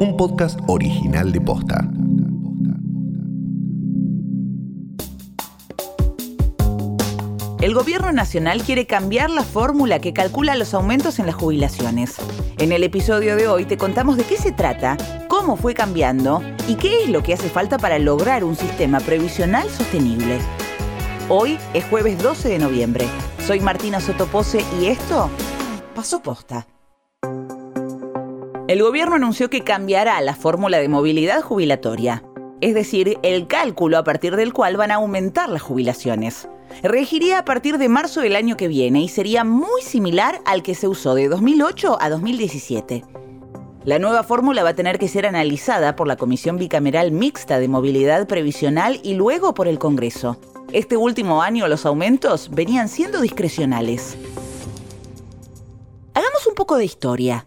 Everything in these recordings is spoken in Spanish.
un podcast original de Posta. El gobierno nacional quiere cambiar la fórmula que calcula los aumentos en las jubilaciones. En el episodio de hoy te contamos de qué se trata, cómo fue cambiando y qué es lo que hace falta para lograr un sistema previsional sostenible. Hoy es jueves 12 de noviembre. Soy Martina Sotopose y esto pasó posta. El gobierno anunció que cambiará la fórmula de movilidad jubilatoria, es decir, el cálculo a partir del cual van a aumentar las jubilaciones. Regiría a partir de marzo del año que viene y sería muy similar al que se usó de 2008 a 2017. La nueva fórmula va a tener que ser analizada por la Comisión Bicameral Mixta de Movilidad Previsional y luego por el Congreso. Este último año los aumentos venían siendo discrecionales. Hagamos un poco de historia.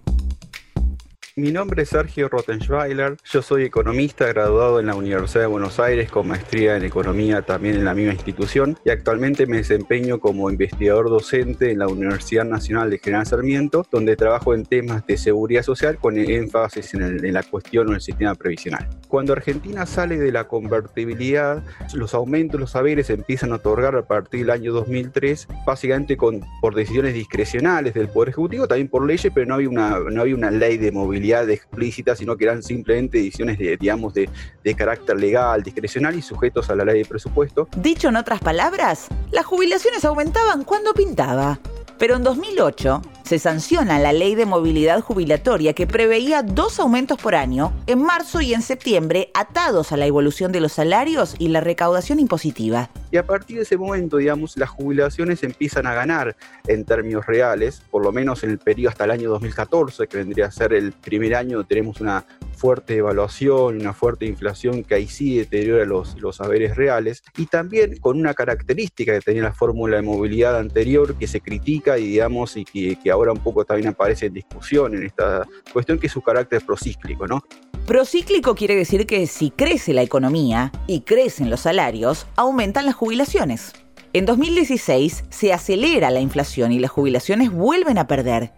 Mi nombre es Sergio Rottenschweiler, yo soy economista graduado en la Universidad de Buenos Aires con maestría en economía también en la misma institución y actualmente me desempeño como investigador docente en la Universidad Nacional de General Sarmiento, donde trabajo en temas de seguridad social con énfasis en, en la cuestión o el sistema previsional. Cuando Argentina sale de la convertibilidad, los aumentos, los saberes empiezan a otorgar a partir del año 2003, básicamente con, por decisiones discrecionales del Poder Ejecutivo, también por leyes, pero no había una, no había una ley de movilidad explícita, sino que eran simplemente ediciones de, digamos, de, de carácter legal, discrecional y sujetos a la ley de presupuesto. Dicho en otras palabras, las jubilaciones aumentaban cuando pintaba. Pero en 2008 se sanciona la ley de movilidad jubilatoria que preveía dos aumentos por año en marzo y en septiembre atados a la evolución de los salarios y la recaudación impositiva. Y a partir de ese momento, digamos, las jubilaciones empiezan a ganar en términos reales, por lo menos en el periodo hasta el año 2014, que vendría a ser el primer año, tenemos una fuerte devaluación, una fuerte inflación que ahí sí deteriora los, los saberes reales, y también con una característica que tenía la fórmula de movilidad anterior que se critica y digamos y que, que ahora un poco también aparece en discusión en esta cuestión, que es su carácter procíclico, ¿no? Procíclico quiere decir que si crece la economía y crecen los salarios, aumentan las jubilaciones. En 2016 se acelera la inflación y las jubilaciones vuelven a perder.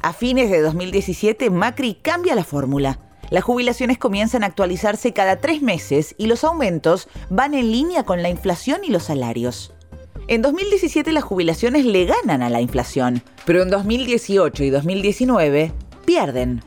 A fines de 2017 Macri cambia la fórmula. Las jubilaciones comienzan a actualizarse cada tres meses y los aumentos van en línea con la inflación y los salarios. En 2017 las jubilaciones le ganan a la inflación, pero en 2018 y 2019 pierden.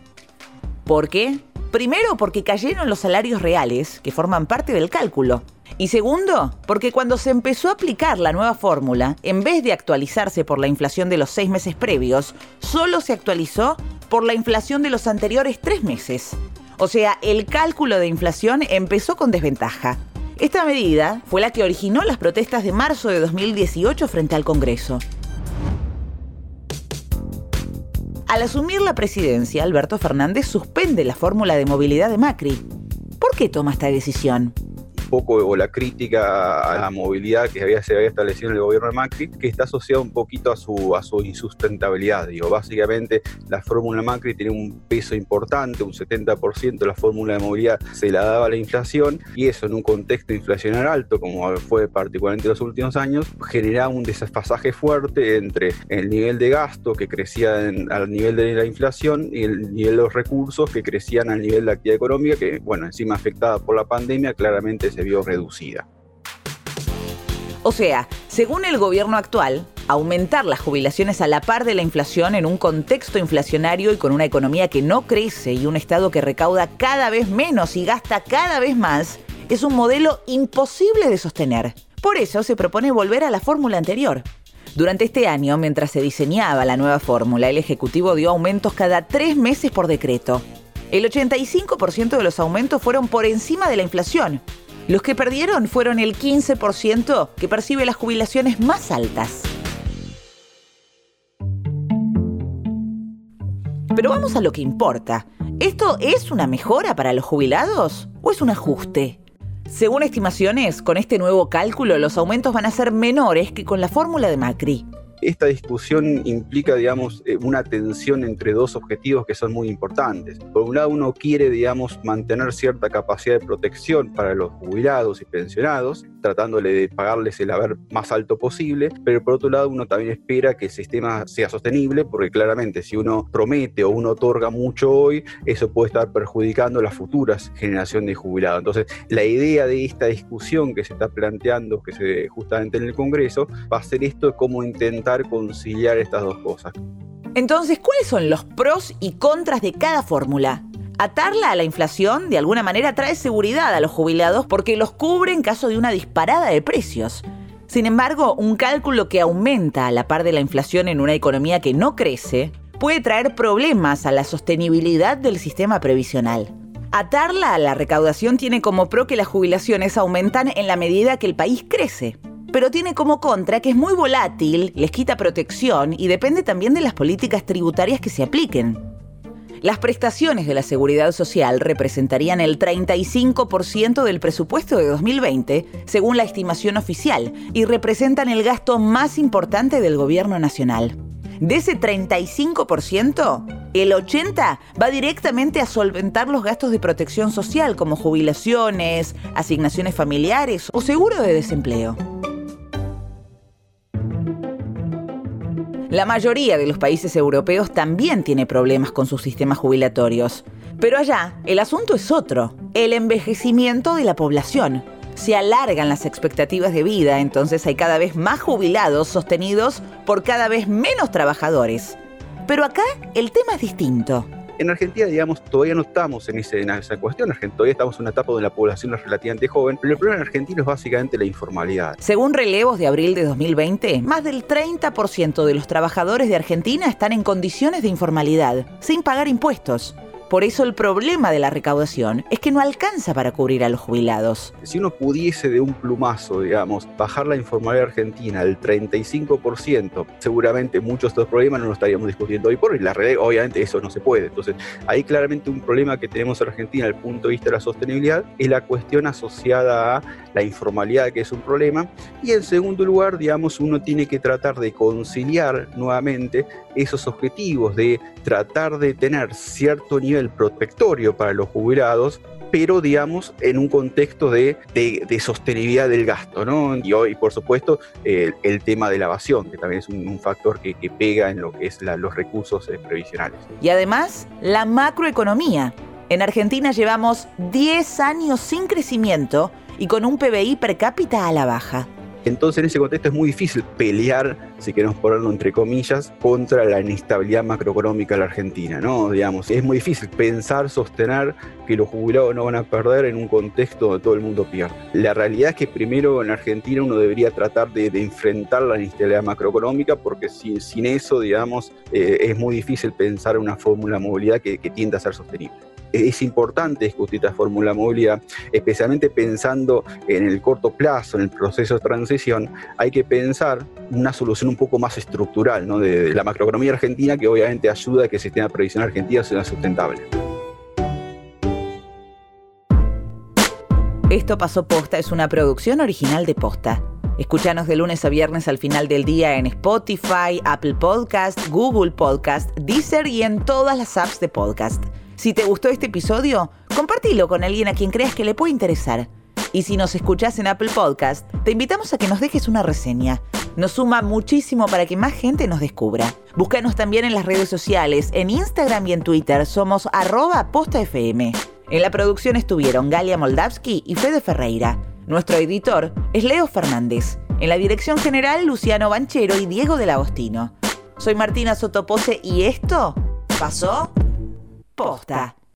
¿Por qué? Primero, porque cayeron los salarios reales, que forman parte del cálculo. Y segundo, porque cuando se empezó a aplicar la nueva fórmula, en vez de actualizarse por la inflación de los seis meses previos, solo se actualizó por la inflación de los anteriores tres meses. O sea, el cálculo de inflación empezó con desventaja. Esta medida fue la que originó las protestas de marzo de 2018 frente al Congreso. Al asumir la presidencia, Alberto Fernández suspende la fórmula de movilidad de Macri. ¿Por qué toma esta decisión? Poco o la crítica a la movilidad que había, se había establecido en el gobierno de Macri, que está asociada un poquito a su, a su insustentabilidad. Digo, básicamente la fórmula Macri tiene un peso importante, un 70% de la fórmula de movilidad se la daba a la inflación y eso en un contexto inflacionario alto, como fue particularmente en los últimos años, generaba un desfasaje fuerte entre el nivel de gasto que crecía al nivel de la inflación y el nivel de los recursos que crecían al nivel de la actividad económica, que bueno, encima afectada por la pandemia, claramente se vio reducida. O sea, según el gobierno actual, aumentar las jubilaciones a la par de la inflación en un contexto inflacionario y con una economía que no crece y un Estado que recauda cada vez menos y gasta cada vez más, es un modelo imposible de sostener. Por eso se propone volver a la fórmula anterior. Durante este año, mientras se diseñaba la nueva fórmula, el Ejecutivo dio aumentos cada tres meses por decreto. El 85% de los aumentos fueron por encima de la inflación, los que perdieron fueron el 15% que percibe las jubilaciones más altas. Pero vamos a lo que importa. ¿Esto es una mejora para los jubilados o es un ajuste? Según estimaciones, con este nuevo cálculo los aumentos van a ser menores que con la fórmula de Macri esta discusión implica, digamos, eh, una tensión entre dos objetivos que son muy importantes. Por un lado, uno quiere, digamos, mantener cierta capacidad de protección para los jubilados y pensionados, tratándole de pagarles el haber más alto posible, pero por otro lado uno también espera que el sistema sea sostenible, porque claramente si uno promete o uno otorga mucho hoy, eso puede estar perjudicando las futuras generaciones de jubilados. Entonces, la idea de esta discusión que se está planteando, que se justamente en el Congreso, va a ser esto de cómo intentar conciliar estas dos cosas. Entonces, ¿cuáles son los pros y contras de cada fórmula? Atarla a la inflación de alguna manera trae seguridad a los jubilados porque los cubre en caso de una disparada de precios. Sin embargo, un cálculo que aumenta a la par de la inflación en una economía que no crece puede traer problemas a la sostenibilidad del sistema previsional. Atarla a la recaudación tiene como pro que las jubilaciones aumentan en la medida que el país crece. Pero tiene como contra que es muy volátil, les quita protección y depende también de las políticas tributarias que se apliquen. Las prestaciones de la seguridad social representarían el 35% del presupuesto de 2020, según la estimación oficial, y representan el gasto más importante del gobierno nacional. De ese 35%, el 80% va directamente a solventar los gastos de protección social como jubilaciones, asignaciones familiares o seguro de desempleo. La mayoría de los países europeos también tiene problemas con sus sistemas jubilatorios. Pero allá, el asunto es otro, el envejecimiento de la población. Se alargan las expectativas de vida, entonces hay cada vez más jubilados sostenidos por cada vez menos trabajadores. Pero acá el tema es distinto. En Argentina, digamos, todavía no estamos en, esa cuestión. En todavía estamos en una etapa donde la población es relativamente joven, pero el problema en Argentina es básicamente la informalidad. Según relevos de abril de 2020, más del 30% de los trabajadores de Argentina están en condiciones de informalidad, sin pagar impuestos. Por eso el problema de la recaudación es que no alcanza para cubrir a los jubilados. Si uno pudiese de un plumazo, digamos, bajar la informalidad argentina al 35%, seguramente muchos de estos problemas no los estaríamos discutiendo hoy por hoy. La realidad, obviamente, eso no se puede. Entonces, ahí claramente un problema que tenemos en Argentina desde el punto de vista de la sostenibilidad es la cuestión asociada a la informalidad, que es un problema. Y en segundo lugar, digamos, uno tiene que tratar de conciliar nuevamente esos objetivos de tratar de tener cierto nivel el protectorio para los jubilados, pero digamos en un contexto de, sostenibilidad del gasto, ¿no? Y hoy, por supuesto, el tema de la evasión, que también es un, factor que, pega en lo que es los recursos eh, previsionales. Y además, la macroeconomía. En Argentina llevamos 10 años sin crecimiento y con un PBI per cápita a la baja. Entonces en ese contexto es muy difícil pelear, si queremos ponerlo entre comillas, contra la inestabilidad macroeconómica de la Argentina, ¿no? Digamos, es muy difícil pensar, sostener que los jubilados no van a perder en un contexto donde todo el mundo pierde. La realidad es que primero en Argentina uno debería tratar de, enfrentar la inestabilidad macroeconómica porque sin, sin eso, digamos, eh, es muy difícil pensar una fórmula de movilidad que, que tienda a ser sostenible es importante discutir esta fórmula movilidad, especialmente pensando en el corto plazo, en el proceso de transición, hay que pensar una solución un poco más estructural ¿no? de, la macroeconomía argentina que obviamente ayuda a que el sistema previsional argentino sea sustentable. Esto pasó posta es una producción original de posta. Escúchanos de lunes a viernes al final del día en Spotify, Apple Podcast, Google Podcast, Deezer y en todas las apps de podcast. Si te gustó este episodio, compártelo con alguien a quien creas que le puede interesar. Y si nos escuchás en Apple Podcast, te invitamos a que nos dejes una reseña. Nos suma muchísimo para que más gente nos descubra. Búscanos también en las redes sociales, en Instagram y en Twitter, somos arroba postafm. En la producción estuvieron Galia Moldavsky y Fede Ferreira. Nuestro editor es Leo Fernández. En la dirección general, Luciano Banchero y Diego del Agostino. Soy Martina Sotopose y esto pasó posta.